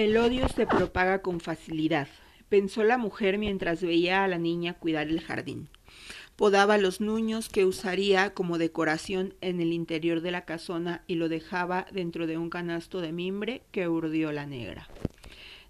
El odio se propaga con facilidad, pensó la mujer mientras veía a la niña cuidar el jardín. Podaba los nuños que usaría como decoración en el interior de la casona y lo dejaba dentro de un canasto de mimbre que urdió la negra.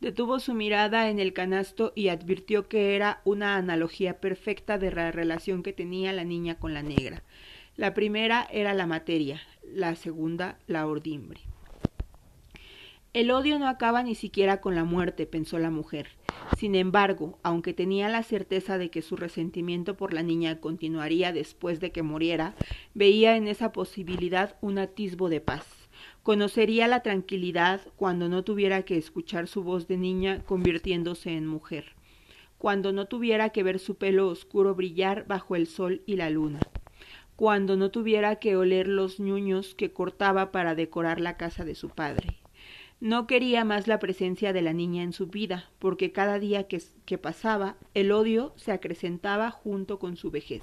Detuvo su mirada en el canasto y advirtió que era una analogía perfecta de la relación que tenía la niña con la negra. La primera era la materia, la segunda la ordimbre. El odio no acaba ni siquiera con la muerte, pensó la mujer. Sin embargo, aunque tenía la certeza de que su resentimiento por la niña continuaría después de que muriera, veía en esa posibilidad un atisbo de paz. Conocería la tranquilidad cuando no tuviera que escuchar su voz de niña convirtiéndose en mujer, cuando no tuviera que ver su pelo oscuro brillar bajo el sol y la luna, cuando no tuviera que oler los ñuños que cortaba para decorar la casa de su padre, no quería más la presencia de la niña en su vida, porque cada día que, que, pasaba el odio se acrecentaba junto con su vejez.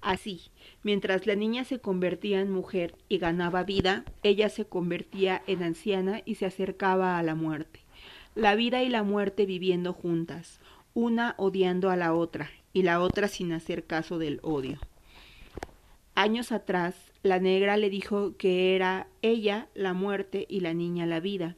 Así, mientras la niña se convertía en mujer y ganaba vida, ella se convertía en anciana y se acercaba a la muerte. La vida y la muerte viviendo juntas, una odiando a la otra y la otra sin hacer caso del odio. Años atrás, la negra le dijo que era ella la muerte y la niña la vida.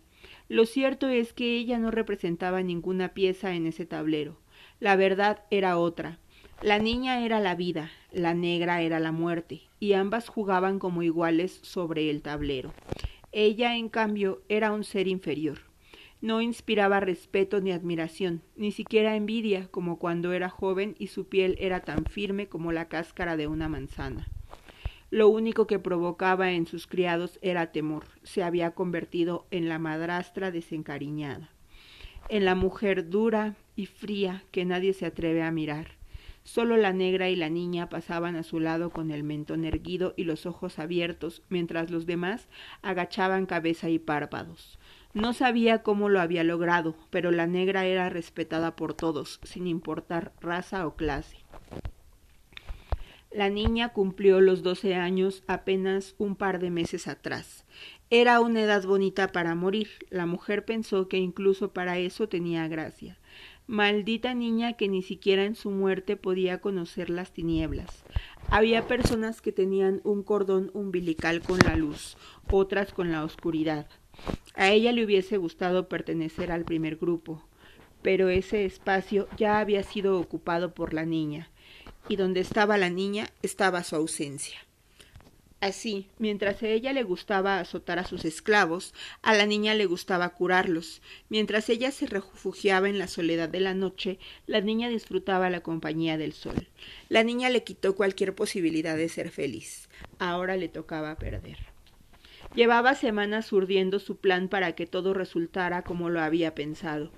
Lo cierto es que ella no representaba ninguna pieza en ese tablero. La verdad era otra. La niña era la vida, la negra era la muerte, y ambas jugaban como iguales sobre el tablero. Ella, en cambio, era un ser inferior. No inspiraba respeto ni admiración, ni siquiera envidia, como cuando era joven y su piel era tan firme como la cáscara de una manzana. Lo único que provocaba en sus criados era temor. Se había convertido en la madrastra desencariñada, en la mujer dura y fría que nadie se atreve a mirar. Solo la negra y la niña pasaban a su lado con el mentón erguido y los ojos abiertos, mientras los demás agachaban cabeza y párpados. No sabía cómo lo había logrado, pero la negra era respetada por todos, sin importar raza o clase. La niña cumplió los doce años apenas un par de meses atrás. Era una edad bonita para morir. La mujer pensó que incluso para eso tenía gracia. Maldita niña que ni siquiera en su muerte podía conocer las tinieblas. Había personas que tenían un cordón umbilical con la luz, otras con la oscuridad. A ella le hubiese gustado pertenecer al primer grupo, pero ese espacio ya había sido ocupado por la niña y donde estaba la niña estaba su ausencia. Así, mientras a ella le gustaba azotar a sus esclavos, a la niña le gustaba curarlos. Mientras ella se refugiaba en la soledad de la noche, la niña disfrutaba la compañía del sol. La niña le quitó cualquier posibilidad de ser feliz. Ahora le tocaba perder. Llevaba semanas urdiendo su plan para que todo resultara como lo había pensado.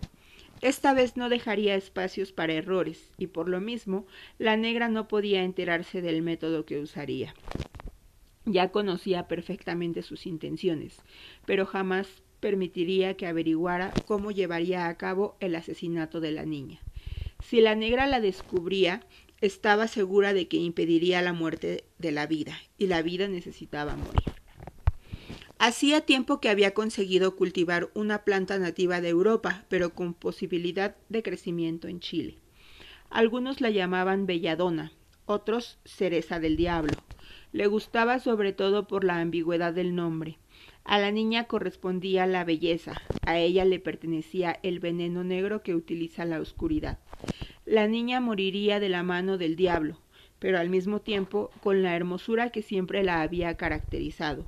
Esta vez no dejaría espacios para errores, y por lo mismo la negra no podía enterarse del método que usaría. Ya conocía perfectamente sus intenciones, pero jamás permitiría que averiguara cómo llevaría a cabo el asesinato de la niña. Si la negra la descubría, estaba segura de que impediría la muerte de la vida, y la vida necesitaba morir. Hacía tiempo que había conseguido cultivar una planta nativa de Europa, pero con posibilidad de crecimiento en Chile. Algunos la llamaban belladona, otros cereza del diablo. Le gustaba sobre todo por la ambigüedad del nombre. A la niña correspondía la belleza, a ella le pertenecía el veneno negro que utiliza la oscuridad. La niña moriría de la mano del diablo, pero al mismo tiempo con la hermosura que siempre la había caracterizado.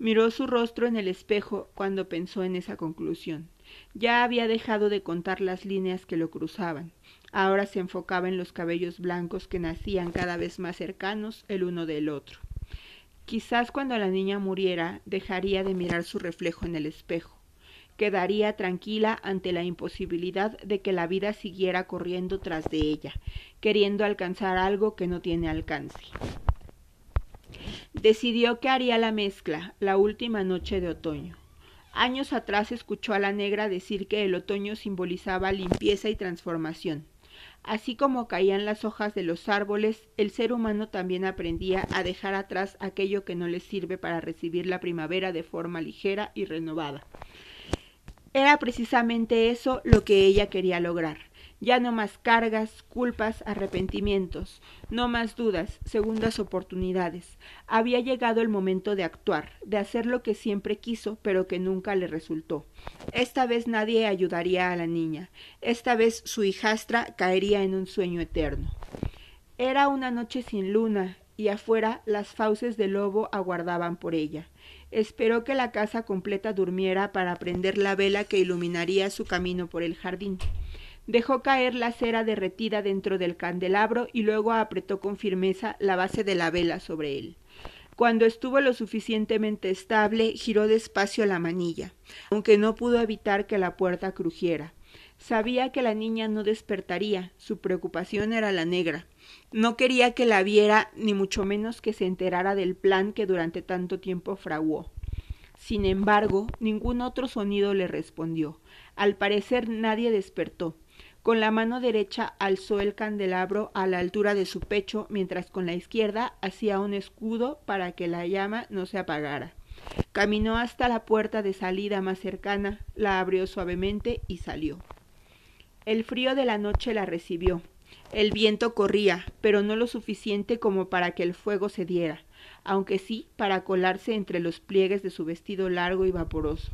Miró su rostro en el espejo cuando pensó en esa conclusión. Ya había dejado de contar las líneas que lo cruzaban. Ahora se enfocaba en los cabellos blancos que nacían cada vez más cercanos el uno del otro. Quizás cuando la niña muriera dejaría de mirar su reflejo en el espejo. Quedaría tranquila ante la imposibilidad de que la vida siguiera corriendo tras de ella, queriendo alcanzar algo que no tiene alcance. Decidió que haría la mezcla la última noche de otoño. Años atrás escuchó a la negra decir que el otoño simbolizaba limpieza y transformación. Así como caían las hojas de los árboles, el ser humano también aprendía a dejar atrás aquello que no le sirve para recibir la primavera de forma ligera y renovada. Era precisamente eso lo que ella quería lograr. Ya no más cargas, culpas, arrepentimientos, no más dudas, segundas oportunidades. Había llegado el momento de actuar, de hacer lo que siempre quiso, pero que nunca le resultó. Esta vez nadie ayudaría a la niña. Esta vez su hijastra caería en un sueño eterno. Era una noche sin luna, y afuera las fauces del lobo aguardaban por ella. Esperó que la casa completa durmiera para prender la vela que iluminaría su camino por el jardín. Dejó caer la cera derretida dentro del candelabro y luego apretó con firmeza la base de la vela sobre él. Cuando estuvo lo suficientemente estable, giró despacio la manilla, aunque no pudo evitar que la puerta crujiera. Sabía que la niña no despertaría, su preocupación era la negra. No quería que la viera, ni mucho menos que se enterara del plan que durante tanto tiempo fraguó. Sin embargo, ningún otro sonido le respondió. Al parecer nadie despertó. Con la mano derecha alzó el candelabro a la altura de su pecho, mientras con la izquierda hacía un escudo para que la llama no se apagara. Caminó hasta la puerta de salida más cercana, la abrió suavemente y salió. El frío de la noche la recibió. El viento corría, pero no lo suficiente como para que el fuego se diera aunque sí para colarse entre los pliegues de su vestido largo y vaporoso.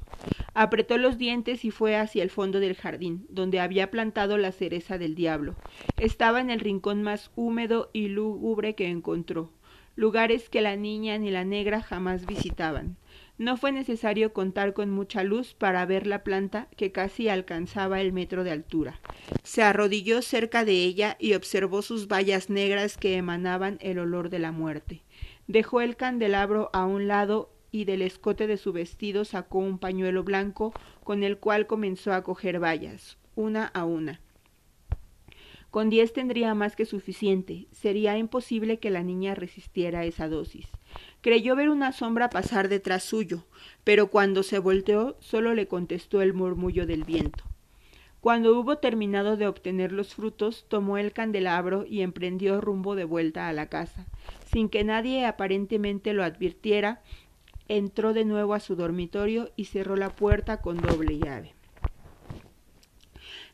Apretó los dientes y fue hacia el fondo del jardín, donde había plantado la cereza del diablo. Estaba en el rincón más húmedo y lúgubre que encontró, lugares que la niña ni la negra jamás visitaban. No fue necesario contar con mucha luz para ver la planta que casi alcanzaba el metro de altura. Se arrodilló cerca de ella y observó sus bayas negras que emanaban el olor de la muerte. Dejó el candelabro a un lado y del escote de su vestido sacó un pañuelo blanco con el cual comenzó a coger vallas, una a una. Con diez tendría más que suficiente. Sería imposible que la niña resistiera esa dosis. Creyó ver una sombra pasar detrás suyo, pero cuando se volteó solo le contestó el murmullo del viento. Cuando hubo terminado de obtener los frutos, tomó el candelabro y emprendió rumbo de vuelta a la casa. Sin que nadie aparentemente lo advirtiera, entró de nuevo a su dormitorio y cerró la puerta con doble llave.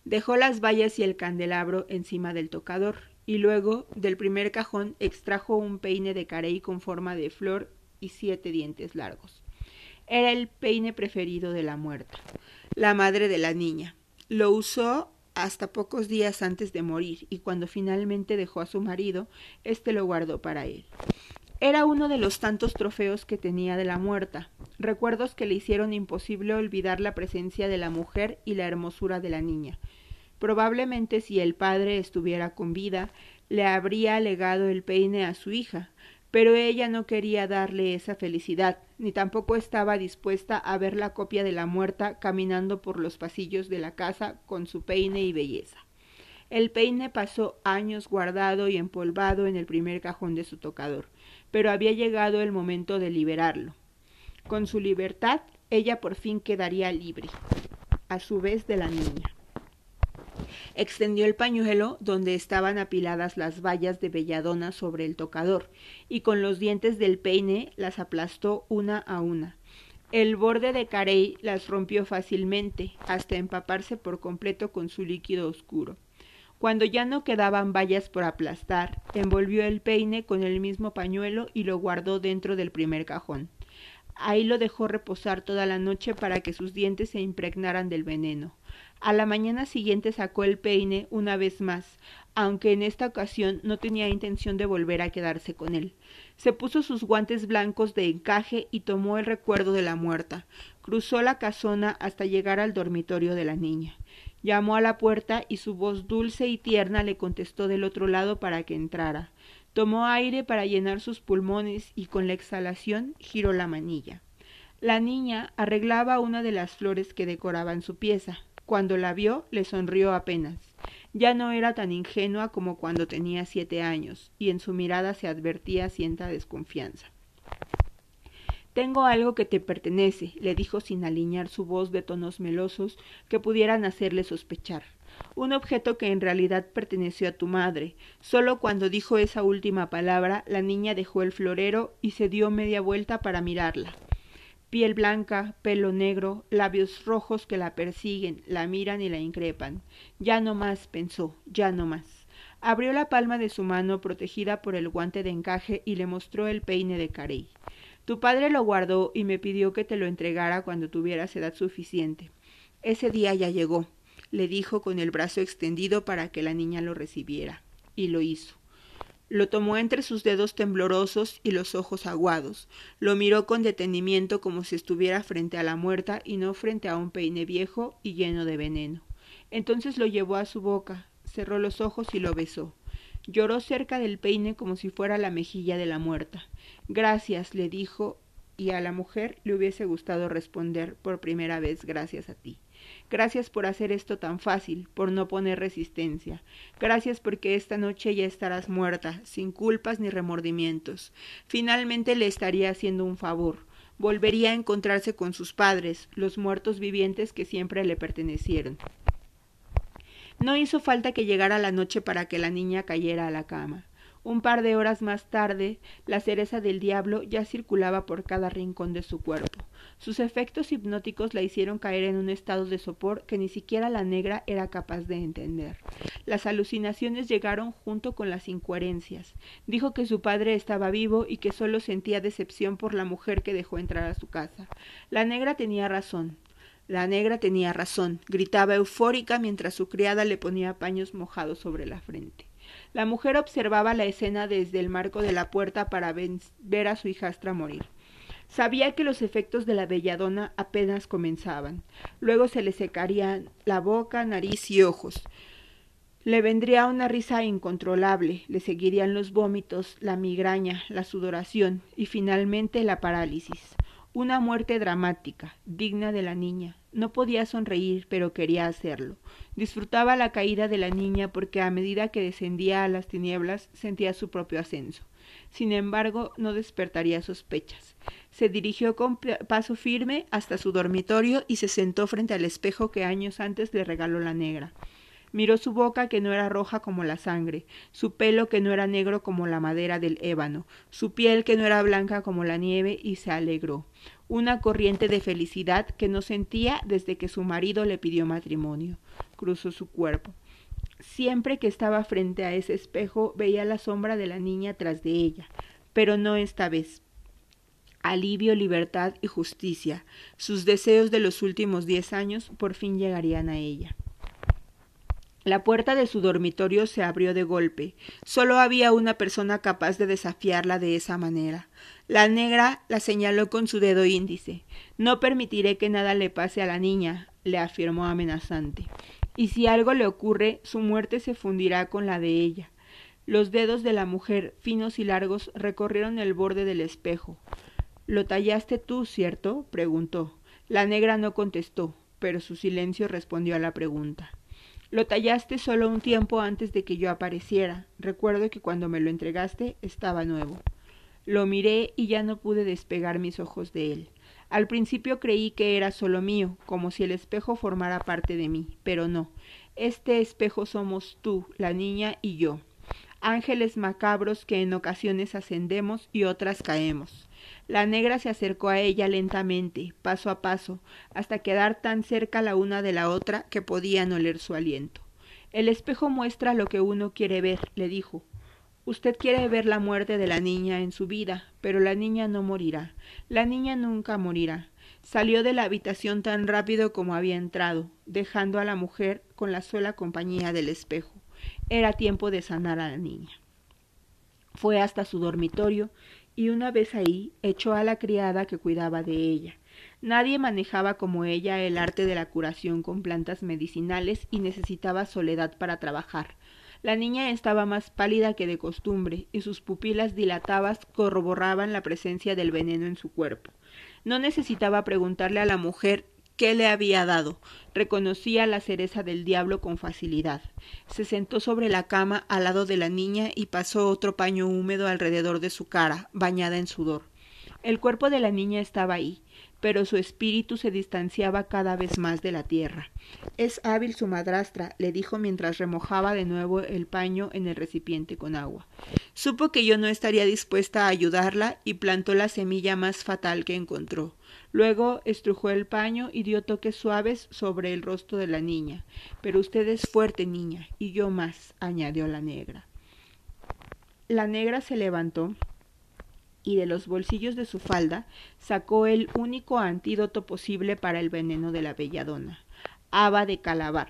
Dejó las vallas y el candelabro encima del tocador y luego del primer cajón extrajo un peine de carey con forma de flor y siete dientes largos. Era el peine preferido de la muerta, la madre de la niña. Lo usó hasta pocos días antes de morir y cuando finalmente dejó a su marido, éste lo guardó para él. Era uno de los tantos trofeos que tenía de la muerta, recuerdos que le hicieron imposible olvidar la presencia de la mujer y la hermosura de la niña. Probablemente si el padre estuviera con vida, le habría legado el peine a su hija, pero ella no quería darle esa felicidad, ni tampoco estaba dispuesta a ver la copia de la muerta caminando por los pasillos de la casa con su peine y belleza. El peine pasó años guardado y empolvado en el primer cajón de su tocador, pero había llegado el momento de liberarlo. Con su libertad, ella por fin quedaría libre, a su vez de la niña. Extendió el pañuelo donde estaban apiladas las vallas de belladona sobre el tocador, y con los dientes del peine las aplastó una a una. El borde de carey las rompió fácilmente, hasta empaparse por completo con su líquido oscuro. Cuando ya no quedaban vallas por aplastar, envolvió el peine con el mismo pañuelo y lo guardó dentro del primer cajón. Ahí lo dejó reposar toda la noche para que sus dientes se impregnaran del veneno. A la mañana siguiente sacó el peine una vez más, aunque en esta ocasión no tenía intención de volver a quedarse con él. Se puso sus guantes blancos de encaje y tomó el recuerdo de la muerta. Cruzó la casona hasta llegar al dormitorio de la niña. Llamó a la puerta y su voz dulce y tierna le contestó del otro lado para que entrara. Tomó aire para llenar sus pulmones y con la exhalación giró la manilla. La niña arreglaba una de las flores que decoraban su pieza. Cuando la vio, le sonrió apenas. Ya no era tan ingenua como cuando tenía siete años, y en su mirada se advertía cierta desconfianza. Tengo algo que te pertenece, le dijo sin alinear su voz de tonos melosos que pudieran hacerle sospechar. Un objeto que en realidad perteneció a tu madre. Solo cuando dijo esa última palabra, la niña dejó el florero y se dio media vuelta para mirarla. piel blanca, pelo negro, labios rojos que la persiguen, la miran y la increpan. Ya no más, pensó, ya no más. Abrió la palma de su mano protegida por el guante de encaje y le mostró el peine de Carey. Tu padre lo guardó y me pidió que te lo entregara cuando tuvieras edad suficiente. Ese día ya llegó, le dijo con el brazo extendido para que la niña lo recibiera. Y lo hizo. Lo tomó entre sus dedos temblorosos y los ojos aguados. Lo miró con detenimiento como si estuviera frente a la muerta y no frente a un peine viejo y lleno de veneno. Entonces lo llevó a su boca, cerró los ojos y lo besó. Lloró cerca del peine como si fuera la mejilla de la muerta. Gracias, le dijo, y a la mujer le hubiese gustado responder por primera vez gracias a ti. Gracias por hacer esto tan fácil, por no poner resistencia. Gracias porque esta noche ya estarás muerta, sin culpas ni remordimientos. Finalmente le estaría haciendo un favor. Volvería a encontrarse con sus padres, los muertos vivientes que siempre le pertenecieron. No hizo falta que llegara la noche para que la niña cayera a la cama. Un par de horas más tarde, la cereza del diablo ya circulaba por cada rincón de su cuerpo. Sus efectos hipnóticos la hicieron caer en un estado de sopor que ni siquiera la negra era capaz de entender. Las alucinaciones llegaron junto con las incoherencias. Dijo que su padre estaba vivo y que solo sentía decepción por la mujer que dejó entrar a su casa. La negra tenía razón. La negra tenía razón, gritaba eufórica mientras su criada le ponía paños mojados sobre la frente. La mujer observaba la escena desde el marco de la puerta para ver a su hijastra morir. Sabía que los efectos de la belladona apenas comenzaban. Luego se le secarían la boca, nariz y ojos. Le vendría una risa incontrolable, le seguirían los vómitos, la migraña, la sudoración y finalmente la parálisis. Una muerte dramática, digna de la niña. No podía sonreír, pero quería hacerlo. Disfrutaba la caída de la niña porque a medida que descendía a las tinieblas sentía su propio ascenso. Sin embargo, no despertaría sospechas. Se dirigió con paso firme hasta su dormitorio y se sentó frente al espejo que años antes le regaló la negra. Miró su boca que no era roja como la sangre, su pelo que no era negro como la madera del ébano, su piel que no era blanca como la nieve y se alegró. Una corriente de felicidad que no sentía desde que su marido le pidió matrimonio. Cruzó su cuerpo. Siempre que estaba frente a ese espejo veía la sombra de la niña tras de ella, pero no esta vez alivio, libertad y justicia. Sus deseos de los últimos diez años por fin llegarían a ella. La puerta de su dormitorio se abrió de golpe. Solo había una persona capaz de desafiarla de esa manera. La negra la señaló con su dedo índice. No permitiré que nada le pase a la niña, le afirmó amenazante. Y si algo le ocurre, su muerte se fundirá con la de ella. Los dedos de la mujer, finos y largos, recorrieron el borde del espejo. ¿Lo tallaste tú, cierto? preguntó. La negra no contestó, pero su silencio respondió a la pregunta. Lo tallaste solo un tiempo antes de que yo apareciera. Recuerdo que cuando me lo entregaste estaba nuevo. Lo miré y ya no pude despegar mis ojos de él. Al principio creí que era solo mío, como si el espejo formara parte de mí, pero no. Este espejo somos tú, la niña y yo. Ángeles macabros que en ocasiones ascendemos y otras caemos. La negra se acercó a ella lentamente, paso a paso, hasta quedar tan cerca la una de la otra que podían oler su aliento. El espejo muestra lo que uno quiere ver, le dijo. Usted quiere ver la muerte de la niña en su vida, pero la niña no morirá. La niña nunca morirá. Salió de la habitación tan rápido como había entrado, dejando a la mujer con la sola compañía del espejo. Era tiempo de sanar a la niña. Fue hasta su dormitorio y una vez ahí echó a la criada que cuidaba de ella. Nadie manejaba como ella el arte de la curación con plantas medicinales y necesitaba soledad para trabajar. La niña estaba más pálida que de costumbre y sus pupilas dilatadas corroboraban la presencia del veneno en su cuerpo. No necesitaba preguntarle a la mujer qué le había dado. Reconocía la cereza del diablo con facilidad. Se sentó sobre la cama al lado de la niña y pasó otro paño húmedo alrededor de su cara, bañada en sudor. El cuerpo de la niña estaba ahí, pero su espíritu se distanciaba cada vez más de la tierra. Es hábil su madrastra, le dijo mientras remojaba de nuevo el paño en el recipiente con agua. Supo que yo no estaría dispuesta a ayudarla y plantó la semilla más fatal que encontró. Luego estrujó el paño y dio toques suaves sobre el rostro de la niña. Pero usted es fuerte, niña, y yo más, añadió la negra. La negra se levantó y de los bolsillos de su falda sacó el único antídoto posible para el veneno de la belladona, haba de calabar.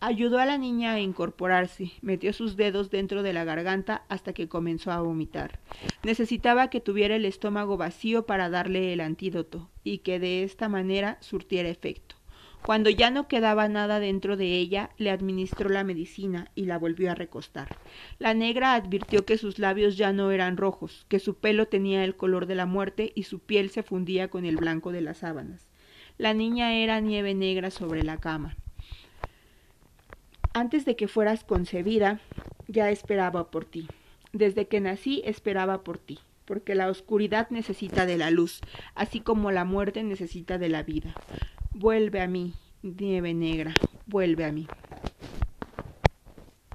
Ayudó a la niña a incorporarse, metió sus dedos dentro de la garganta hasta que comenzó a vomitar. Necesitaba que tuviera el estómago vacío para darle el antídoto y que de esta manera surtiera efecto. Cuando ya no quedaba nada dentro de ella, le administró la medicina y la volvió a recostar. La negra advirtió que sus labios ya no eran rojos, que su pelo tenía el color de la muerte y su piel se fundía con el blanco de las sábanas. La niña era nieve negra sobre la cama. Antes de que fueras concebida, ya esperaba por ti. Desde que nací esperaba por ti, porque la oscuridad necesita de la luz, así como la muerte necesita de la vida. Vuelve a mí, nieve negra, vuelve a mí.